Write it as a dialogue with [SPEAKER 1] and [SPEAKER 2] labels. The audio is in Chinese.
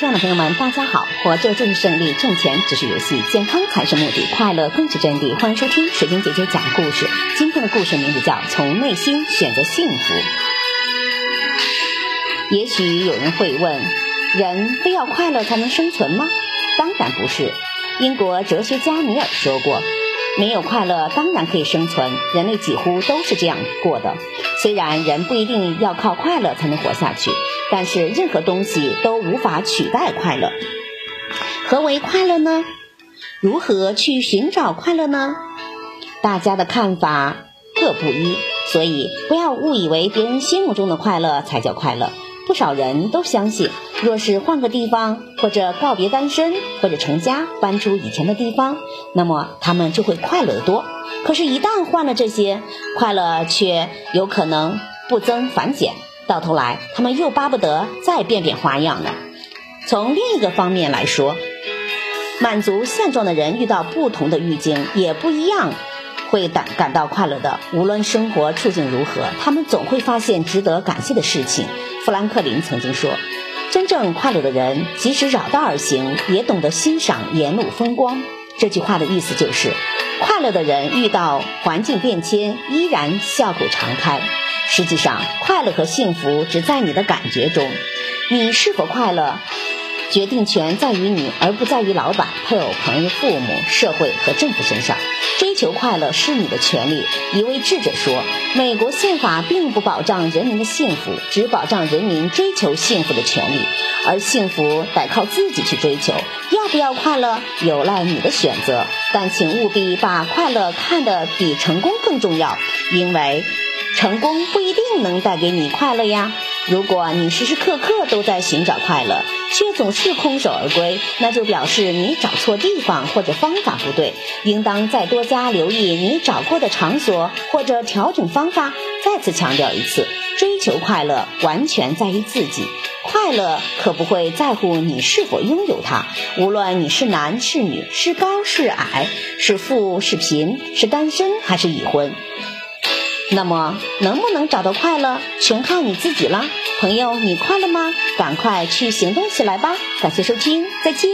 [SPEAKER 1] 亲爱的朋友们，大家好！活着就是胜利，挣钱只是游戏，健康才是目的，快乐更是真谛。欢迎收听水晶姐姐讲故事。今天的故事名字叫《从内心选择幸福》。也许有人会问：人非要快乐才能生存吗？当然不是。英国哲学家米尔说过。没有快乐，当然可以生存。人类几乎都是这样过的。虽然人不一定要靠快乐才能活下去，但是任何东西都无法取代快乐。何为快乐呢？如何去寻找快乐呢？大家的看法各不一，所以不要误以为别人心目中的快乐才叫快乐。不少人都相信，若是换个地方，或者告别单身，或者成家，搬出以前的地方，那么他们就会快乐得多。可是，一旦换了这些，快乐却有可能不增反减，到头来他们又巴不得再变变花样了。从另一个方面来说，满足现状的人遇到不同的遇境也不一样，会感感到快乐的。无论生活处境如何，他们总会发现值得感谢的事情。富兰克林曾经说：“真正快乐的人，即使绕道而行，也懂得欣赏沿路风光。”这句话的意思就是，快乐的人遇到环境变迁，依然笑口常开。实际上，快乐和幸福只在你的感觉中，你是否快乐？决定权在于你，而不在于老板、配偶、朋友、父母、社会和政府身上。追求快乐是你的权利。一位智者说：“美国宪法并不保障人民的幸福，只保障人民追求幸福的权利，而幸福得靠自己去追求。要不要快乐，有赖你的选择。但请务必把快乐看得比成功更重要，因为成功不一定能带给你快乐呀。”如果你时时刻刻都在寻找快乐，却总是空手而归，那就表示你找错地方或者方法不对，应当再多加留意你找过的场所或者调整方法。再次强调一次，追求快乐完全在于自己，快乐可不会在乎你是否拥有它。无论你是男是女，是高是矮，是富是贫，是单身还是已婚。那么，能不能找到快乐，全靠你自己了。朋友，你快乐吗？赶快去行动起来吧！感谢收听，再见。